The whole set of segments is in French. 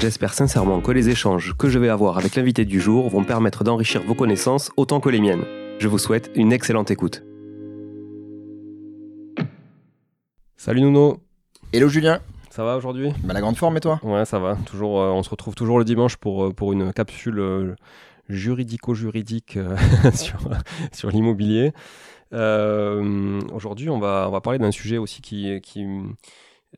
J'espère sincèrement que les échanges que je vais avoir avec l'invité du jour vont permettre d'enrichir vos connaissances autant que les miennes. Je vous souhaite une excellente écoute. Salut Nuno. Hello Julien. Ça va aujourd'hui? Bah, La grande forme et toi? Ouais, ça va. Toujours, euh, on se retrouve toujours le dimanche pour, euh, pour une capsule euh, juridico-juridique sur, sur l'immobilier. aujourd'hui, on va, on va parler d'un sujet aussi qui, qui,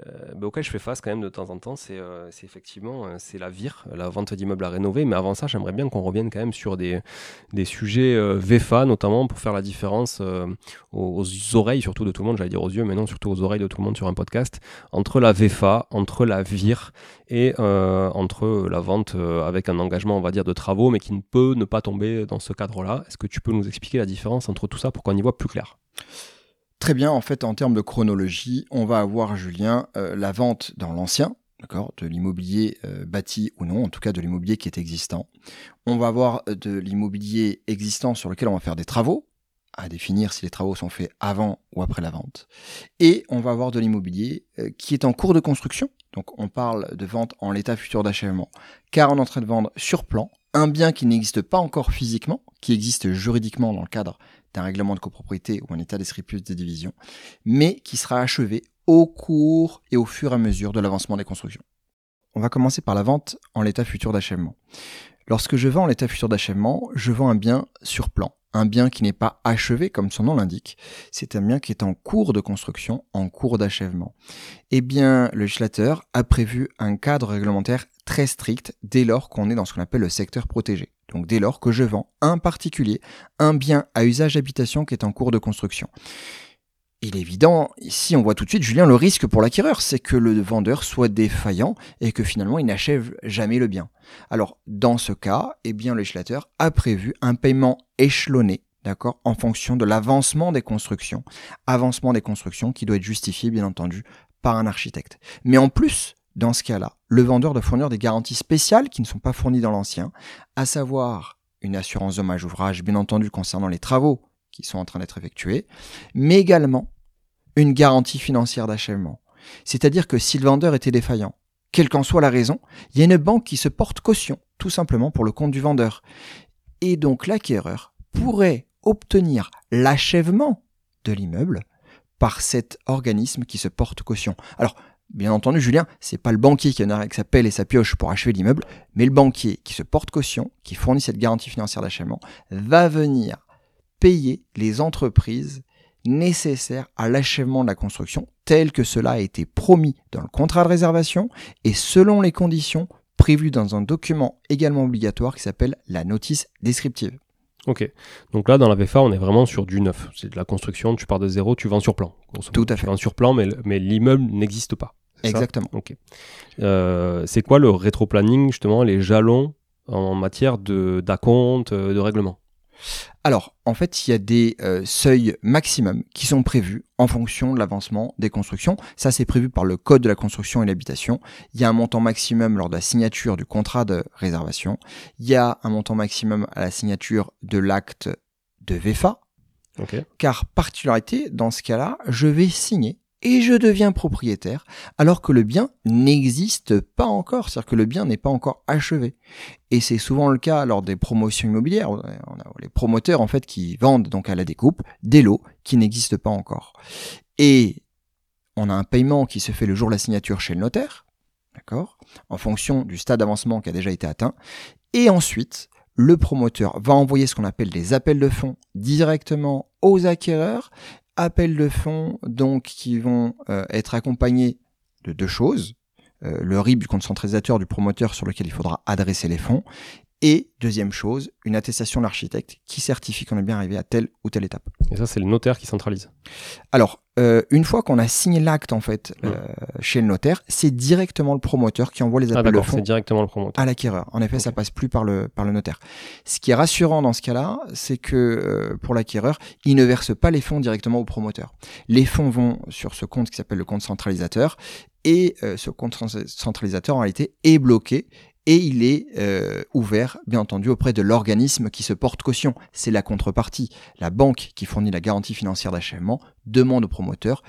euh, auquel je fais face quand même de temps en temps, c'est euh, effectivement euh, c'est la vire, la vente d'immeubles à rénover. Mais avant ça, j'aimerais bien qu'on revienne quand même sur des, des sujets VFA, notamment pour faire la différence aux, oreilles, surtout de tout le monde, j'allais dire aux yeux, mais non, surtout aux oreilles de tout le monde sur un podcast, entre la VFA, entre la vire et entre la vente avec un engagement, on va dire, de travaux, mais qui ne peut ne pas tomber dans ce cadre-là. Est-ce que tu peux nous expliquer la différence entre tout ça pour qu'on y voit plus clair? Très bien, en fait, en termes de chronologie, on va avoir, Julien, euh, la vente dans l'ancien, d'accord, de l'immobilier euh, bâti ou non, en tout cas de l'immobilier qui est existant. On va avoir euh, de l'immobilier existant sur lequel on va faire des travaux, à définir si les travaux sont faits avant ou après la vente. Et on va avoir de l'immobilier qui est en cours de construction. Donc on parle de vente en l'état futur d'achèvement, car on est en train de vendre sur plan un bien qui n'existe pas encore physiquement, qui existe juridiquement dans le cadre d'un règlement de copropriété ou un état d'esprit plus de division, mais qui sera achevé au cours et au fur et à mesure de l'avancement des constructions. On va commencer par la vente en l'état futur d'achèvement. Lorsque je vends en l'état futur d'achèvement, je vends un bien sur plan, un bien qui n'est pas achevé comme son nom l'indique, c'est un bien qui est en cours de construction, en cours d'achèvement. Eh bien, le législateur a prévu un cadre réglementaire très strict dès lors qu'on est dans ce qu'on appelle le secteur protégé. Donc dès lors que je vends un particulier un bien à usage d'habitation qui est en cours de construction. Il est évident, ici on voit tout de suite, Julien, le risque pour l'acquéreur, c'est que le vendeur soit défaillant et que finalement il n'achève jamais le bien. Alors dans ce cas, eh bien, le législateur a prévu un paiement échelonné d'accord, en fonction de l'avancement des constructions. Avancement des constructions qui doit être justifié, bien entendu, par un architecte. Mais en plus, dans ce cas-là, le vendeur doit fournir des garanties spéciales qui ne sont pas fournies dans l'ancien, à savoir une assurance dommage ouvrage, bien entendu, concernant les travaux qui sont en train d'être effectués, mais également une garantie financière d'achèvement. C'est-à-dire que si le vendeur était défaillant, quelle qu'en soit la raison, il y a une banque qui se porte caution, tout simplement pour le compte du vendeur. Et donc l'acquéreur pourrait obtenir l'achèvement de l'immeuble par cet organisme qui se porte caution. Alors, Bien entendu, Julien, c'est pas le banquier qui en a avec sa pelle et sa pioche pour achever l'immeuble, mais le banquier qui se porte caution, qui fournit cette garantie financière d'achèvement, va venir payer les entreprises nécessaires à l'achèvement de la construction, tel que cela a été promis dans le contrat de réservation et selon les conditions prévues dans un document également obligatoire qui s'appelle la notice descriptive. Ok. Donc là, dans la VFA, on est vraiment sur du neuf. C'est de la construction, tu pars de zéro, tu vends sur plan. Tout à fait. Tu vends sur plan, mais, mais l'immeuble n'existe pas. Exactement. ok. Euh, c'est quoi le rétro-planning, justement, les jalons en matière d'acompte, de, de règlement? Alors, en fait, il y a des euh, seuils maximums qui sont prévus en fonction de l'avancement des constructions. Ça, c'est prévu par le Code de la construction et l'habitation. Il y a un montant maximum lors de la signature du contrat de réservation. Il y a un montant maximum à la signature de l'acte de VFA. Car particularité, dans ce cas-là, je vais signer et je deviens propriétaire alors que le bien n'existe pas encore, c'est-à-dire que le bien n'est pas encore achevé. Et c'est souvent le cas lors des promotions immobilières, on a les promoteurs en fait qui vendent donc à la découpe des lots qui n'existent pas encore. Et on a un paiement qui se fait le jour de la signature chez le notaire, d'accord, en fonction du stade d'avancement qui a déjà été atteint, et ensuite le promoteur va envoyer ce qu'on appelle des appels de fonds directement aux acquéreurs appels de fonds donc qui vont euh, être accompagnés de deux choses. Euh, le RIB du compte du promoteur sur lequel il faudra adresser les fonds Et deuxième chose, une attestation de l'architecte qui certifie qu'on est bien arrivé à telle ou telle étape. Et ça, c'est le notaire qui centralise. Alors, euh, une fois qu'on a signé l'acte en fait euh, chez le notaire, c'est directement le promoteur qui envoie les Ah appels de d'accord, fonds c'est directement le promoteur. à l'acquéreur. En effet, ça Ok. passe plus par le par le notaire. Ce qui est rassurant dans ce cas-là, c'est que euh, pour l'acquéreur, il ne verse pas les fonds directement au promoteur. Les fonds vont sur ce compte qui s'appelle le compte centralisateur et ce compte cen- centralisateur en réalité est bloqué et il est euh, ouvert, bien entendu, auprès de l'organisme qui se porte caution. C'est la contrepartie. La banque qui fournit la garantie financière d'achèvement demande au promoteur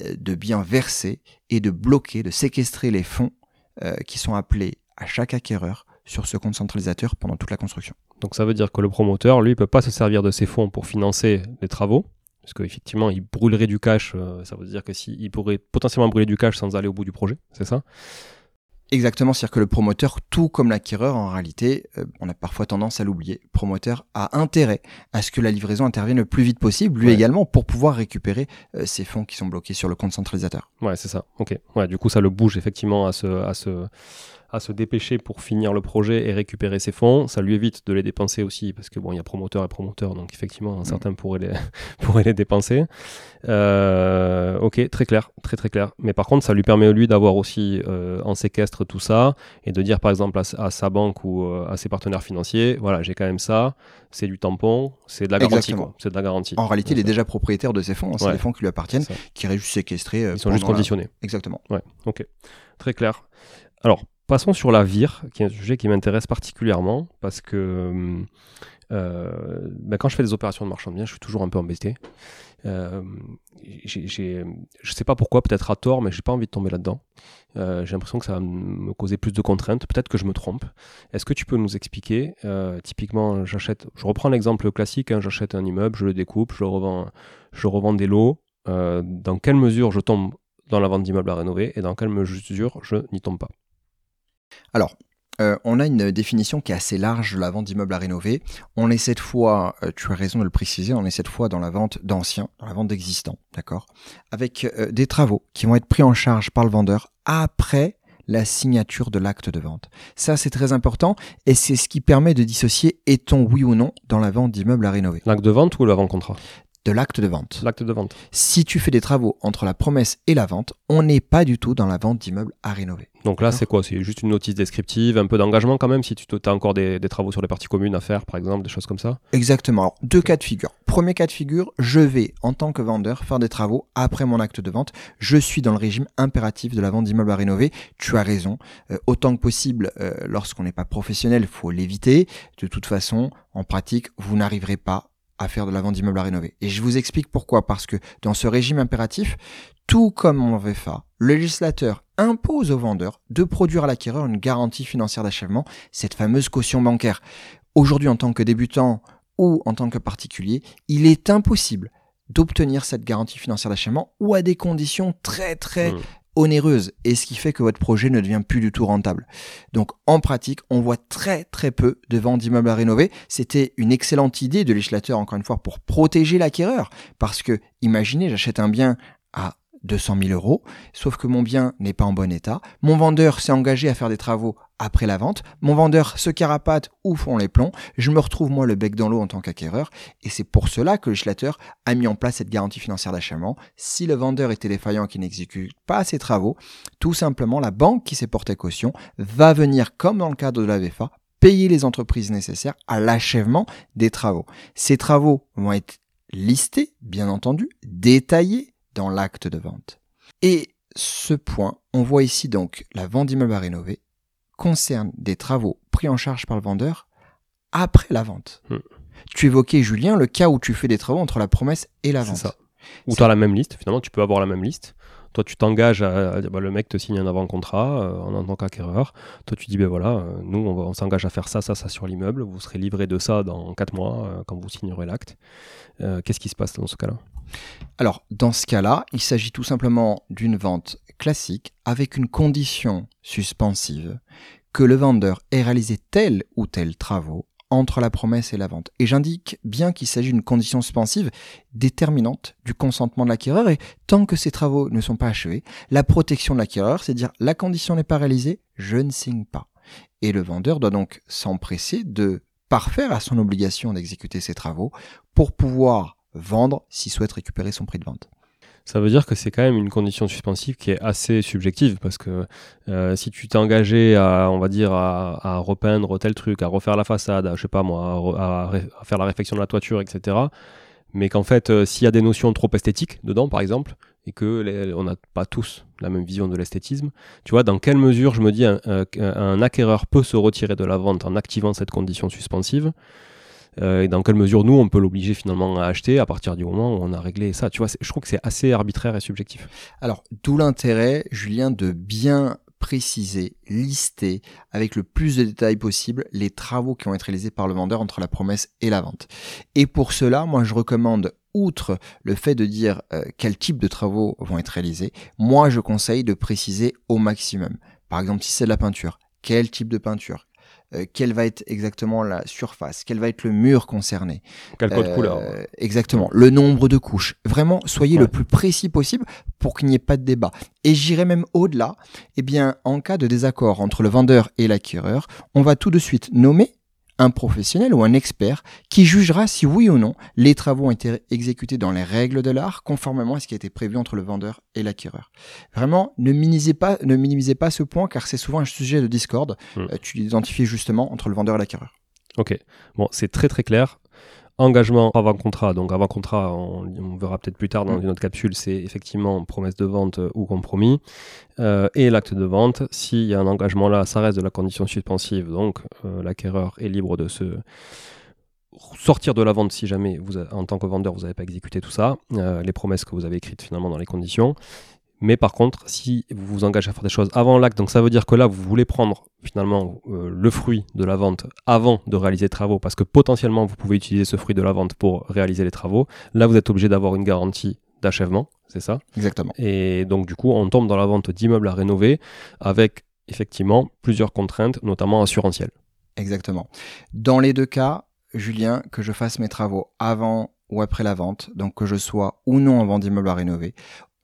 euh, de bien verser et de bloquer, de séquestrer les fonds euh, qui sont appelés à chaque acquéreur sur ce compte centralisateur pendant toute la construction. Donc ça veut dire que le promoteur, lui, peut pas se servir de ses fonds pour financer les travaux, parce qu'effectivement, il brûlerait du cash. ça veut dire que pourrait potentiellement brûler du cash sans aller au bout du projet, c'est ça? Exactement, c'est-à-dire que le promoteur, tout comme l'acquéreur, en réalité, euh, on a parfois tendance à l'oublier, le promoteur a intérêt à ce que la livraison intervienne le plus vite possible, lui Ouais. également, pour pouvoir récupérer euh, ces fonds qui sont bloqués sur le compte centralisateur. Ouais, c'est ça. Ok. Ouais, du coup, ça le bouge effectivement à se, à se, à se dépêcher pour finir le projet et récupérer ses fonds. Ça lui évite de les dépenser aussi, parce que bon, il y a promoteur et promoteur, donc effectivement, certains pourraient les, pourraient les dépenser. Euh, ok, très clair, très très clair. Mais par contre, ça lui permet lui d'avoir aussi euh, en séquestre tout ça et de dire par exemple à, sa banque ou euh, à ses partenaires financiers, voilà, j'ai quand même ça, c'est du tampon, c'est de la garantie. C'est de la garantie. En réalité, il est déjà propriétaire de ces fonds, hein, c'est Ouais. des fonds qui lui appartiennent, qui restent juste séquestrés. euh, Ils sont juste la- conditionnés. Exactement. Ouais, ok. Très clair. Alors, passons sur la vire, qui est un sujet qui m'intéresse particulièrement, parce que euh, ben, quand je fais des opérations de marchand de biens, je suis toujours un peu embêté. Euh, je sais pas pourquoi, peut-être à tort, mais j'ai pas envie de tomber là-dedans. Euh, j'ai l'impression que ça va me causer plus de contraintes. Peut-être que je me trompe. Est-ce que tu peux nous expliquer euh, Typiquement, j'achète. Je reprends l'exemple classique. hein, j'achète un immeuble, je le découpe, je je revends des lots. Euh, dans quelle mesure je tombe dans la vente d'immeubles à rénover et dans quelle mesure je n'y tombe pas? Alors, euh, on a une définition qui est assez large de la vente d'immeubles à rénover. On est cette fois, euh, tu as raison de le préciser, on est cette fois dans la vente d'anciens, dans la vente d'existants, d'accord? Avec euh, des travaux qui vont être pris en charge par le vendeur après la signature de l'acte de vente. Ça, c'est très important et c'est ce qui permet de dissocier est-on oui ou non dans la vente d'immeubles à rénover. L'acte de vente ou l'avant-contrat De l'acte de vente. L'acte de vente. Si tu fais des travaux entre la promesse et la vente, on n'est pas du tout dans la vente d'immeubles à rénover. Donc là, c'est quoi? C'est juste une notice descriptive, un peu d'engagement quand même, si tu as encore des, des travaux sur les parties communes à faire, par exemple, des choses comme ça? Exactement. Alors, deux cas de figure. Premier cas de figure, je vais, en tant que vendeur, faire des travaux après mon acte de vente. Je suis dans le régime impératif de la vente d'immeubles à rénover. Tu as raison. Euh, autant que possible, euh, lorsqu'on n'est pas professionnel, il faut l'éviter. De toute façon, en pratique, vous n'arriverez pas à faire de la vente d'immeubles à rénover. Et je vous explique pourquoi. Parce que dans ce régime impératif, tout comme en VFA, le législateur impose au vendeur de produire à l'acquéreur une garantie financière d'achèvement, cette fameuse caution bancaire. Aujourd'hui, en tant que débutant ou en tant que particulier, il est impossible d'obtenir cette garantie financière d'achèvement ou à des conditions très très Mm. Onéreuses et ce qui fait que votre projet ne devient plus du tout rentable. Donc en pratique, on voit très très peu de ventes d'immeubles à rénover. C'était une excellente idée de législateur encore une fois pour protéger l'acquéreur parce que imaginez, j'achète un bien à 200 000 euros, sauf que mon bien n'est pas en bon état. Mon vendeur s'est engagé à faire des travaux après la vente. Mon vendeur se carapate ou font les plombs. Je me retrouve moi le bec dans l'eau en tant qu'acquéreur. Et c'est pour cela que le législateur a mis en place cette garantie financière d'achèvement. Si le vendeur était défaillant et qu'il n'exécute pas ses travaux, tout simplement la banque qui s'est portée caution va venir, comme dans le cadre de la VFA, payer les entreprises nécessaires à l'achèvement des travaux. Ces travaux vont être listés, bien entendu, détaillés dans l'acte de vente. Et ce point, on voit ici donc la vente d'immeubles à rénover concerne des travaux pris en charge par le vendeur après la vente. Hmm. Tu évoquais, Julien, le cas où tu fais des travaux entre la promesse et la C'est vente. ça. Ou C'est- tu as la même liste, finalement, tu peux avoir la même liste. Toi, tu t'engages à, bah, le mec te signe un avant-contrat euh, en tant qu'acquéreur. Toi, tu dis, ben voilà, euh, nous, on, s'engage à faire ça, ça, ça sur l'immeuble. Vous serez livré de ça dans 4 mois euh, quand vous signerez l'acte. Qu'est-ce qui se passe dans ce cas-là? Alors, dans ce cas-là, il s'agit tout simplement d'une vente classique avec une condition suspensive que le vendeur ait réalisé tel ou tel travaux entre la promesse et la vente. Et j'indique bien qu'il s'agit d'une condition suspensive déterminante du consentement de l'acquéreur et tant que ces travaux ne sont pas achevés, la protection de l'acquéreur, c'est dire la condition n'est pas réalisée, je ne signe pas. Et le vendeur doit donc s'empresser de parfaire à son obligation d'exécuter ses travaux pour pouvoir vendre s'il souhaite récupérer son prix de vente. Ça veut dire que c'est quand même une condition suspensive qui est assez subjective parce que euh, si tu t'es engagé à, on va dire, à, repeindre tel truc, à refaire la façade, à, je sais pas moi, à, faire la réfection de la toiture, etc. Mais qu'en fait, euh, s'il y a des notions trop esthétiques dedans, par exemple, et que on n'a pas tous la même vision de l'esthétisme, tu vois, dans quelle mesure je me dis un, un acquéreur peut se retirer de la vente en activant cette condition suspensive euh, et dans quelle mesure nous on peut l'obliger finalement à acheter à partir du moment où on a réglé ça. Tu vois, je trouve que c'est assez arbitraire et subjectif. Alors, d'où l'intérêt, Julien, de bien préciser, lister avec le plus de détails possible les travaux qui vont être réalisés par le vendeur entre la promesse et la vente. Et pour cela, moi je recommande outre le fait de dire euh, quel type de travaux vont être réalisés, moi je conseille de préciser au maximum. Par exemple, si c'est de la peinture, quel type de peinture euh, quelle va être exactement la surface, quel va être le mur concerné? Quel code couleur. Euh, exactement. Le nombre de couches. Vraiment, soyez le plus précis possible pour qu'il n'y ait pas de débat. Et j'irai même au-delà. Eh bien, en cas de désaccord entre le vendeur et l'acquéreur, on va tout de suite nommer un professionnel ou un expert qui jugera si oui ou non les travaux ont été exécutés dans les règles de l'art conformément à ce qui a été prévu entre le vendeur et l'acquéreur. Vraiment, ne minimisez pas, ne minimisez pas ce point car c'est souvent un sujet de discorde. Hmm. Euh, tu l'identifies justement entre le vendeur et l'acquéreur. Ok, bon, c'est très très clair. Engagement avant contrat, donc avant contrat, on, verra peut-être plus tard dans mm. une autre capsule, c'est effectivement promesse de vente euh, ou compromis. Euh, et l'acte de vente, s'il y a un engagement là, ça reste de la condition suspensive, donc euh, l'acquéreur est libre de se sortir de la vente si jamais vous, en tant que vendeur vous n'avez pas exécuté tout ça, les promesses que vous avez écrites finalement dans les conditions. Mais par contre, si vous vous engagez à faire des choses avant l'acte, donc ça veut dire que là, vous voulez prendre finalement euh, le fruit de la vente avant de réaliser les travaux, parce que potentiellement, vous pouvez utiliser ce fruit de la vente pour réaliser les travaux. Là, vous êtes obligé d'avoir une garantie d'achèvement, c'est ça? Exactement. Et donc, du coup, on tombe dans la vente d'immeubles à rénover avec effectivement plusieurs contraintes, notamment assurantielles. Exactement. Dans les deux cas, Julien, que je fasse mes travaux avant ou après la vente, donc que je sois ou non en vente d'immeubles à rénover,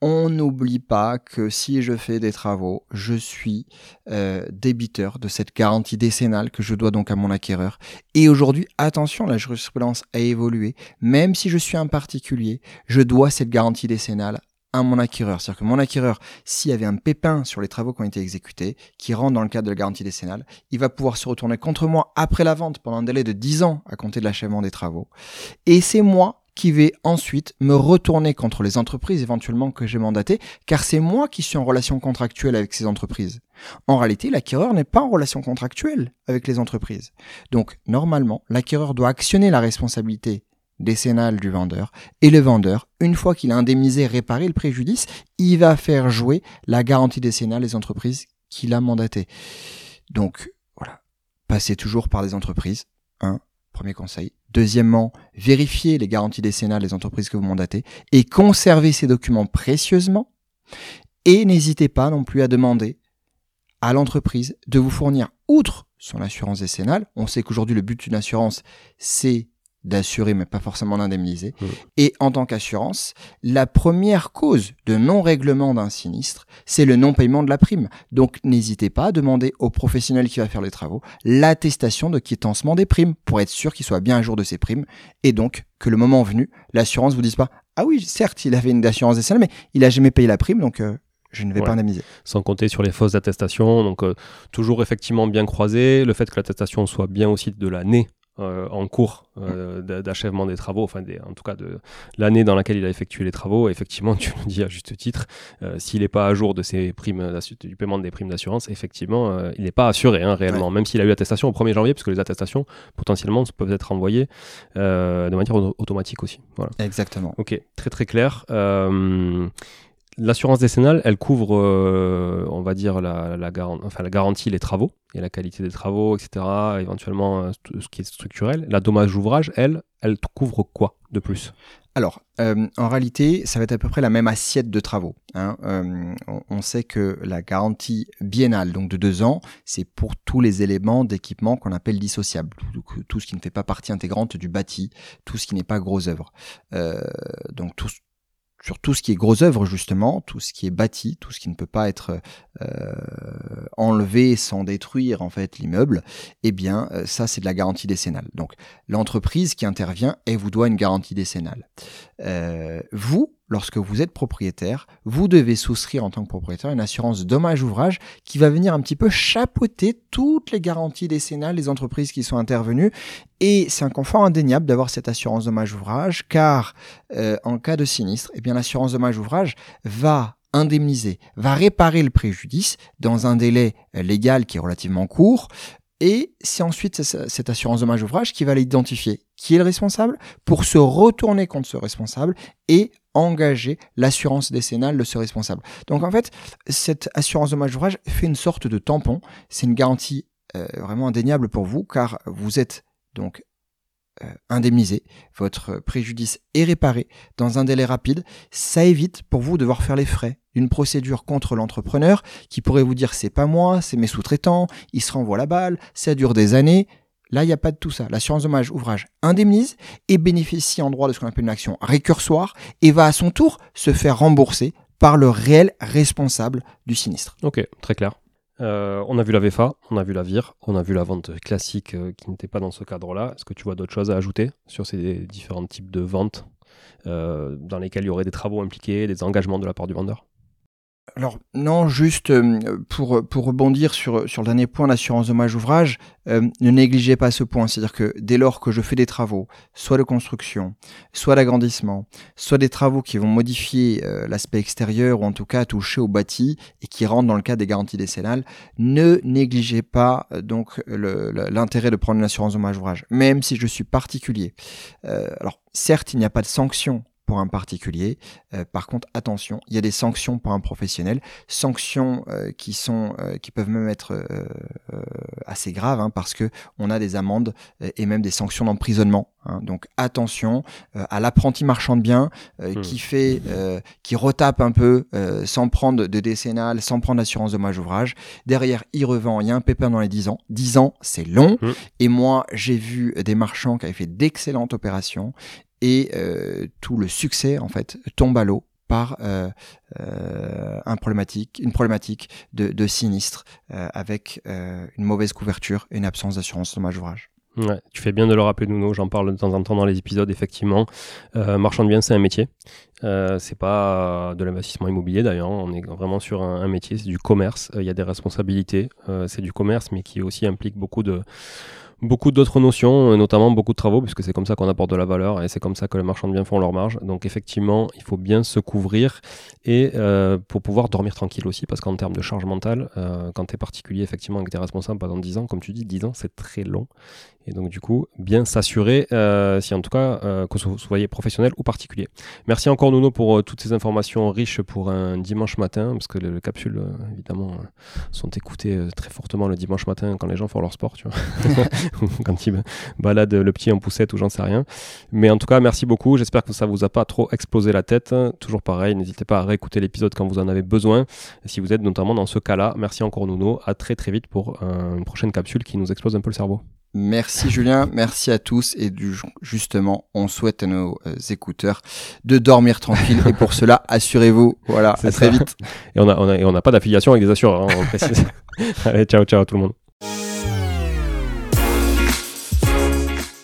on n'oublie pas que si je fais des travaux, je suis euh, débiteur de cette garantie décennale que je dois donc à mon acquéreur. Et aujourd'hui, attention, la jurisprudence a évolué. Même si je suis un particulier, je dois cette garantie décennale à mon acquéreur. C'est-à-dire que mon acquéreur, s'il y avait un pépin sur les travaux qui ont été exécutés, qui rentre dans le cadre de la garantie décennale, il va pouvoir se retourner contre moi après la vente pendant un délai de 10 ans à compter de l'achèvement des travaux. Et c'est moi qui vais ensuite me retourner contre les entreprises éventuellement que j'ai mandatées, car c'est moi qui suis en relation contractuelle avec ces entreprises. En réalité, l'acquéreur n'est pas en relation contractuelle avec les entreprises. Donc, normalement, l'acquéreur doit actionner la responsabilité décennale du vendeur, et le vendeur, une fois qu'il a indemnisé et réparé le préjudice, il va faire jouer la garantie décennale des entreprises qu'il a mandatées. Donc, voilà. Passez toujours par des entreprises. Un, Premier conseil. Deuxièmement, vérifiez les garanties décennales des entreprises que vous mandatez et conservez ces documents précieusement. Et n'hésitez pas non plus à demander à l'entreprise de vous fournir, outre son assurance décennale, on sait qu'aujourd'hui le but d'une assurance, c'est d'assurer mais pas forcément d'indemniser. Mmh. Et en tant qu'assurance, la première cause de non-règlement d'un sinistre, c'est le non-paiement de la prime. Donc n'hésitez pas à demander au professionnel qui va faire les travaux l'attestation de quittancement des primes pour être sûr qu'il soit bien à jour de ses primes et donc que le moment venu, l'assurance vous dise pas ah oui, certes, il avait une assurance décennale mais il a jamais payé la prime donc euh, je ne vais pas indemniser. Sans compter sur les fausses attestations, donc euh, toujours effectivement bien croisé, le fait que l'attestation soit bien aussi de l'année euh, en cours euh, d'achèvement des travaux, enfin en tout cas de l'année dans laquelle il a effectué les travaux. Effectivement, tu le dis à juste titre, euh, s'il n'est pas à jour de ses primes du paiement des primes d'assurance, effectivement, il n'est pas assuré hein, réellement, même s'il a eu attestation au 1er janvier, puisque les attestations potentiellement peuvent être envoyées de manière automatique aussi. Voilà. Exactement. Ok, très très clair. L'assurance décennale, elle couvre, euh, on va dire, la, garantie, les travaux et la qualité des travaux, etc., éventuellement euh, ce qui est structurel. La dommage ouvrage, elle, elle couvre quoi de plus? Alors, euh, en réalité, ça va être à peu près la même assiette de travaux. Hein. on, sait que la garantie biennale, donc de deux ans, c'est pour tous les éléments d'équipement qu'on appelle dissociables, tout, tout, ce qui ne fait pas partie intégrante du bâti, tout ce qui n'est pas gros œuvre. donc tout, sur tout ce qui est gros œuvre justement, tout ce qui est bâti, tout ce qui ne peut pas être euh, enlevé sans détruire en fait l'immeuble, eh bien euh, ça c'est de la garantie décennale. Donc l'entreprise qui intervient, elle vous doit une garantie décennale. Euh, vous, lorsque vous êtes propriétaire, vous devez souscrire en tant que propriétaire une assurance dommage-ouvrage qui va venir un petit peu chapeauter toutes les garanties décennales des entreprises qui sont intervenues. Et c'est un confort indéniable d'avoir cette assurance dommage-ouvrage car euh, en cas de sinistre, eh bien l'assurance dommage-ouvrage va indemniser, va réparer le préjudice dans un délai légal qui est relativement court, et c'est ensuite cette assurance dommage ouvrage qui va l'identifier. Qui est le responsable? Pour se retourner contre ce responsable et engager l'assurance décennale de ce responsable. Donc en fait, cette assurance dommage ouvrage fait une sorte de tampon. C'est une garantie euh, vraiment indéniable pour vous car vous êtes donc euh, indemnisé, votre préjudice est réparé dans un délai rapide. Ça évite pour vous de devoir faire les frais d'une procédure contre l'entrepreneur qui pourrait vous dire c'est pas moi, c'est mes sous-traitants, ils se renvoient la balle, ça dure des années. Là, il n'y a pas de tout ça. L'assurance dommage ouvrage indemnise et bénéficie en droit de ce qu'on appelle une action récursoire et va à son tour se faire rembourser par le réel responsable du sinistre. Ok, très clair. Euh, on a vu la VFA, on a vu la VIR, on a vu la vente classique euh, qui n'était pas dans ce cadre-là. Est-ce que tu vois d'autres choses à ajouter sur ces différents types de ventes euh, dans lesquelles il y aurait des travaux impliqués, des engagements de la part du vendeur? Alors non, juste euh, pour, pour rebondir sur, sur le dernier point, l'assurance dommage ouvrage, euh, ne négligez pas ce point. C'est-à-dire que dès lors que je fais des travaux, soit de construction, soit d'agrandissement, soit des travaux qui vont modifier euh, l'aspect extérieur ou en tout cas toucher au bâti et qui rentrent dans le cadre des garanties décennales, ne négligez pas donc l'intérêt de prendre une assurance dommage ouvrage, même si je suis particulier. alors certes, il n'y a pas de sanction pour un particulier. Euh, par contre, attention, il y a des sanctions pour un professionnel, sanctions euh, qui sont, euh, qui peuvent même être assez graves, hein, parce que on a des amendes et même des sanctions d'emprisonnement. Hein. Donc attention à l'apprenti marchand de biens hmm. qui fait, qui retape un peu sans prendre de décennale, sans prendre d'assurance dommage ouvrage. Derrière, il revend, il y a un pépin dans les 10 ans. 10 ans, c'est long. Hmm. Et moi, j'ai vu des marchands qui avaient fait d'excellentes opérations et euh, tout le succès en fait tombe à l'eau par euh, euh, un problématique, une problématique de, sinistre avec une mauvaise couverture et une absence d'assurance dommage ouvrage. Ouais, tu fais bien de le rappeler, Nuno. J'en parle de temps en temps dans les épisodes. Effectivement, marchand de biens, c'est un métier. c'est pas de l'investissement immobilier d'ailleurs. On est vraiment sur un métier. C'est du commerce. Il y a des responsabilités. c'est du commerce, mais qui aussi implique beaucoup de beaucoup d'autres notions, notamment beaucoup de travaux, puisque c'est comme ça qu'on apporte de la valeur et c'est comme ça que les marchands de biens font leur marge. Donc effectivement, il faut bien se couvrir et euh, pour pouvoir dormir tranquille aussi, parce qu'en termes de charge mentale, euh, quand tu es particulier effectivement avec tes responsables pendant 10 ans, comme tu dis, 10 ans c'est très long. Et donc du coup, bien s'assurer, euh, si en tout cas, que vous soyez professionnel ou particulier. Merci encore Nuno pour toutes ces informations riches pour un dimanche matin, parce que les, capsules, évidemment, sont écoutées très fortement le dimanche matin quand les gens font leur sport, tu vois. quand il balade le petit en poussette ou j'en sais rien. Mais en tout cas, merci beaucoup. J'espère que ça vous a pas trop explosé la tête. Toujours pareil, n'hésitez pas à réécouter l'épisode quand vous en avez besoin. Si vous êtes notamment dans ce cas-là, merci encore Nuno. À très très vite pour une prochaine capsule qui nous explose un peu le cerveau. Merci Julien, merci à tous et du, justement, on souhaite à nos euh, écouteurs de dormir tranquille et pour cela, assurez-vous. Voilà, à très vite. Et on n'a on a, on a pas d'affiliation avec des assureurs, hein, on précise. Allez, ciao, ciao tout le monde.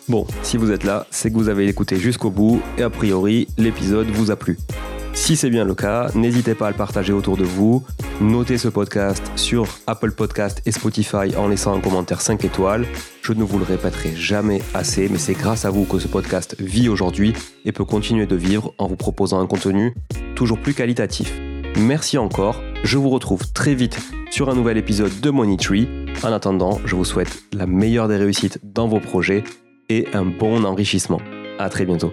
Bon, si vous êtes là, c'est que vous avez écouté jusqu'au bout et a priori, l'épisode vous a plu. Si c'est bien le cas, n'hésitez pas à le partager autour de vous. Notez ce podcast sur Apple Podcast et Spotify en laissant un commentaire 5 étoiles. Je ne vous le répéterai jamais assez, mais c'est grâce à vous que ce podcast vit aujourd'hui et peut continuer de vivre en vous proposant un contenu toujours plus qualitatif. Merci encore, je vous retrouve très vite sur un nouvel épisode de Money Tree. En attendant, je vous souhaite la meilleure des réussites dans vos projets et un bon enrichissement. À très bientôt.